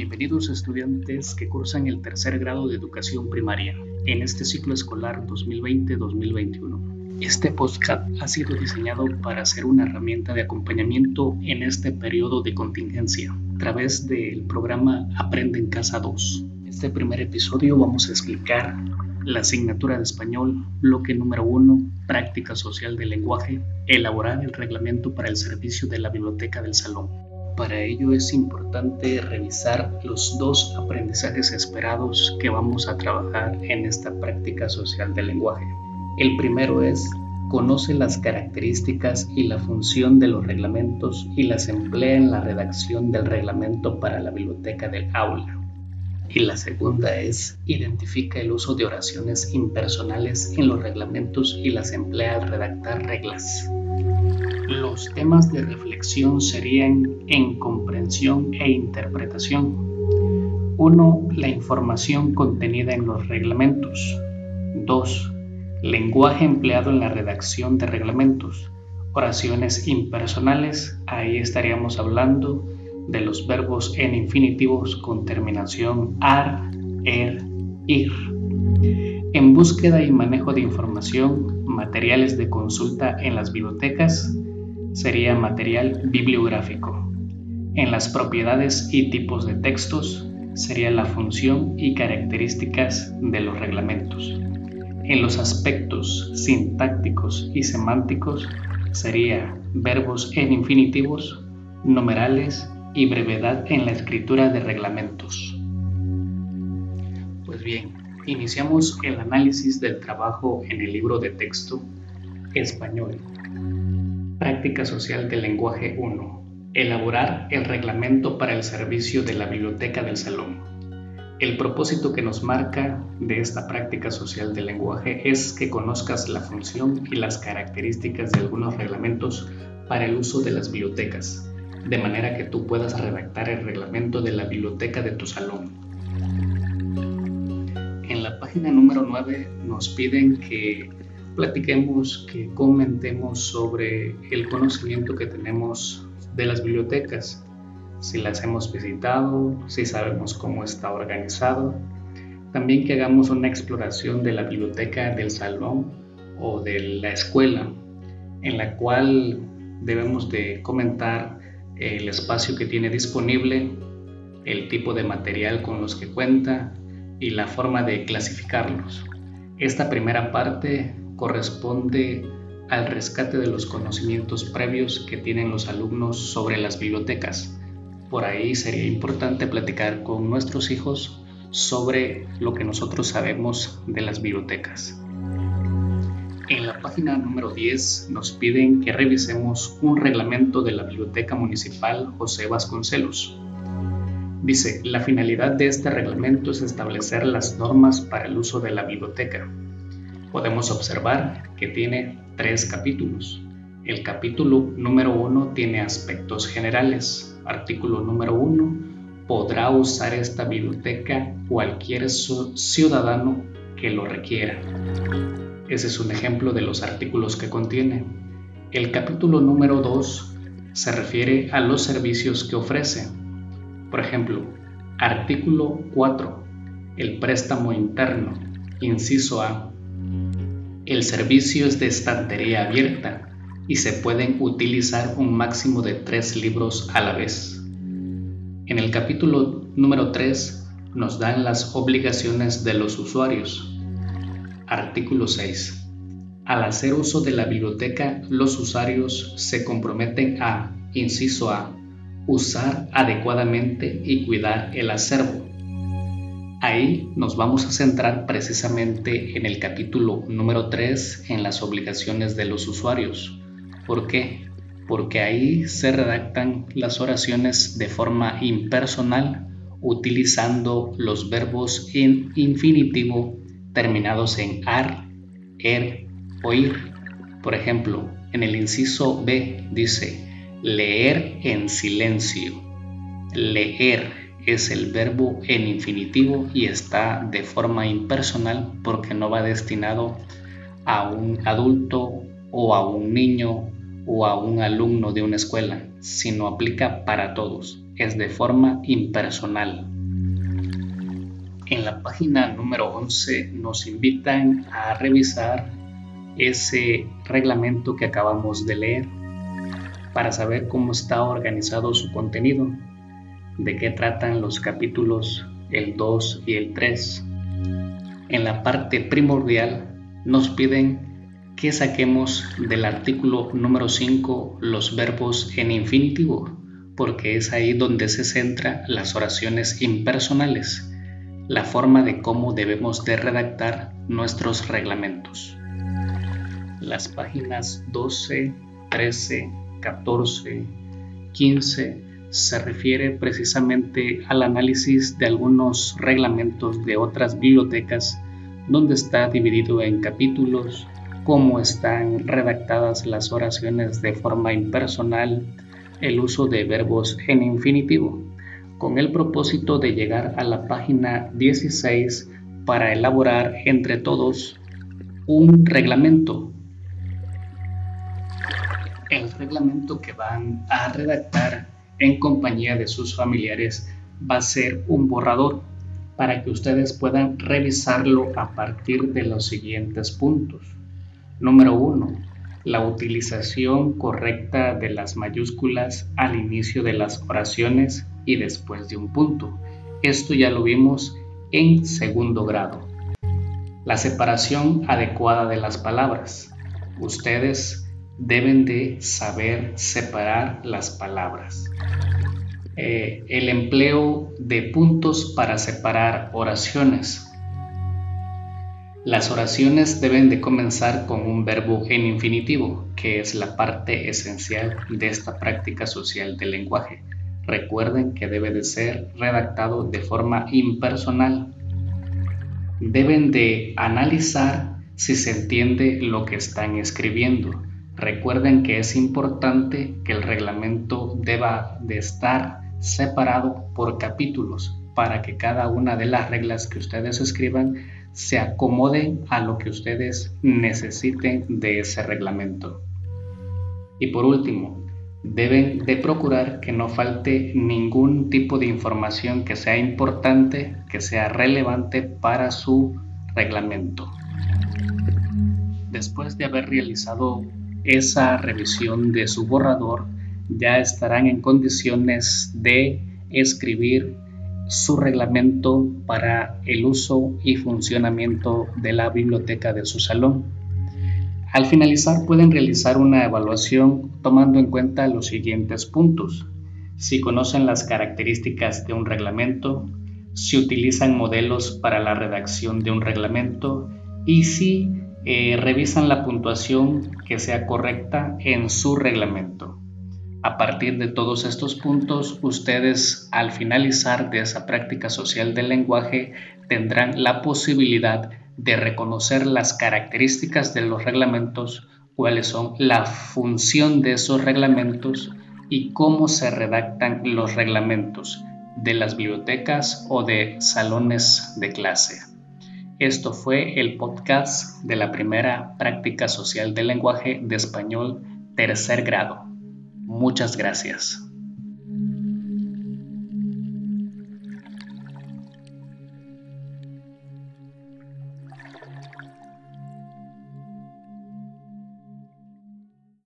Bienvenidos estudiantes que cursan el tercer grado de educación primaria en este ciclo escolar 2020-2021. Este podcast ha sido diseñado para ser una herramienta de acompañamiento en este periodo de contingencia a través del programa Aprende en Casa 2. En este primer episodio vamos a explicar la asignatura de español, bloque número 1, práctica social del lenguaje, elaborar el reglamento para el servicio de la biblioteca del salón. Para ello es importante revisar los dos aprendizajes esperados que vamos a trabajar en esta práctica social del lenguaje. El primero es conoce las características y la función de los reglamentos y las emplea en la redacción del reglamento para la biblioteca del aula. Y la segunda es identifica el uso de oraciones impersonales en los reglamentos y las emplea al redactar reglas. Los temas de reflexión serían en comprensión e interpretación. 1. La información contenida en los reglamentos. 2. Lenguaje empleado en la redacción de reglamentos. Oraciones impersonales, ahí estaríamos hablando de los verbos en infinitivos con terminación ar, er, ir. En búsqueda y manejo de información, materiales de consulta en las bibliotecas, sería material bibliográfico. En las propiedades y tipos de textos sería la función y características de los reglamentos. En los aspectos sintácticos y semánticos sería verbos en infinitivos, numerales y brevedad en la escritura de reglamentos. Pues bien, iniciamos el análisis del trabajo en el libro de texto español Práctica Social del Lenguaje 1. Elaborar el reglamento para el servicio de la biblioteca del salón. El propósito que nos marca de esta práctica social del lenguaje es que conozcas la función y las características de algunos reglamentos para el uso de las bibliotecas, de manera que tú puedas redactar el reglamento de la biblioteca de tu salón. En la página número 9 nos piden que platiquemos, que comentemos sobre el conocimiento que tenemos de las bibliotecas, si las hemos visitado, si sabemos cómo está organizado. También que hagamos una exploración de la biblioteca del salón o de la escuela, en la cual debemos de comentar el espacio que tiene disponible, el tipo de material con los que cuenta y la forma de clasificarlos. Esta primera parte corresponde al rescate de los conocimientos previos que tienen los alumnos sobre las bibliotecas. Por ahí sería importante platicar con nuestros hijos sobre lo que nosotros sabemos de las bibliotecas. En la página número 10 nos piden que revisemos un reglamento de la Biblioteca Municipal José Vasconcelos. Dice, la finalidad de este reglamento es establecer las normas para el uso de la biblioteca, podemos observar que tiene tres capítulos. El capítulo número uno tiene aspectos generales. Artículo número uno, podrá usar esta biblioteca cualquier ciudadano que lo requiera. Ese es un ejemplo de los artículos que contiene. El capítulo número 2 se refiere a los servicios que ofrece. Por ejemplo, artículo 4, el préstamo interno, inciso A, el servicio es de estantería abierta y se pueden utilizar un máximo de tres libros a la vez. En el capítulo número 3 nos dan las obligaciones de los usuarios. Artículo 6. Al hacer uso de la biblioteca, los usuarios se comprometen a, inciso A, usar adecuadamente y cuidar el acervo. Ahí nos vamos a centrar precisamente en el capítulo número 3, en las obligaciones de los usuarios. ¿Por qué? Porque ahí se redactan las oraciones de forma impersonal utilizando los verbos en infinitivo terminados en ar, er o ir. Por ejemplo, en el inciso B dice leer en silencio. Leer es el verbo en infinitivo y está de forma impersonal porque no va destinado a un adulto o a un niño o a un alumno de una escuela, sino aplica para todos. es de forma impersonal. En la página número 11 nos invitan a revisar ese reglamento que acabamos de leer para saber cómo está organizado su contenido, de qué tratan los capítulos el 2 y el 3. En la parte primordial nos piden que saquemos del artículo número 5 los verbos en infinitivo, porque es ahí donde se centra las oraciones impersonales, la forma de cómo debemos de redactar nuestros reglamentos. Las páginas 12, 13, 14, 15 se refiere precisamente al análisis de algunos reglamentos de otras bibliotecas donde está dividido en capítulos, cómo están redactadas las oraciones de forma impersonal, el uso de verbos en infinitivo, con el propósito de llegar a la página 16 para elaborar entre todos un reglamento. El reglamento que van a redactar en compañía de sus familiares va a ser un borrador para que ustedes puedan revisarlo a partir de los siguientes puntos. Número 1. La utilización correcta de las mayúsculas al inicio de las oraciones y después de un punto. Esto ya lo vimos en segundo grado. La separación adecuada de las palabras. Ustedes deben de saber separar las palabras. Eh, el empleo de puntos para separar oraciones. Las oraciones deben de comenzar con un verbo en infinitivo, que es la parte esencial de esta práctica social del lenguaje. Recuerden que debe de ser redactado de forma impersonal. Deben de analizar si se entiende lo que están escribiendo Recuerden que es importante que el reglamento deba de estar separado por capítulos para que cada una de las reglas que ustedes escriban se acomode a lo que ustedes necesiten de ese reglamento. Y por último, deben de procurar que no falte ningún tipo de información que sea importante, que sea relevante para su reglamento. Después de haber realizado esa revisión de su borrador, ya estarán en condiciones de escribir su reglamento para el uso y funcionamiento de la biblioteca de su salón. Al finalizar pueden realizar una evaluación tomando en cuenta los siguientes puntos. Si conocen las características de un reglamento, si utilizan modelos para la redacción de un reglamento y si eh, revisan la puntuación que sea correcta en su reglamento. A partir de todos estos puntos, ustedes al finalizar de esa práctica social del lenguaje tendrán la posibilidad de reconocer las características de los reglamentos, cuáles son la función de esos reglamentos y cómo se redactan los reglamentos de las bibliotecas o de salones de clase. Esto fue el podcast de la primera práctica social del lenguaje de español tercer grado. Muchas gracias.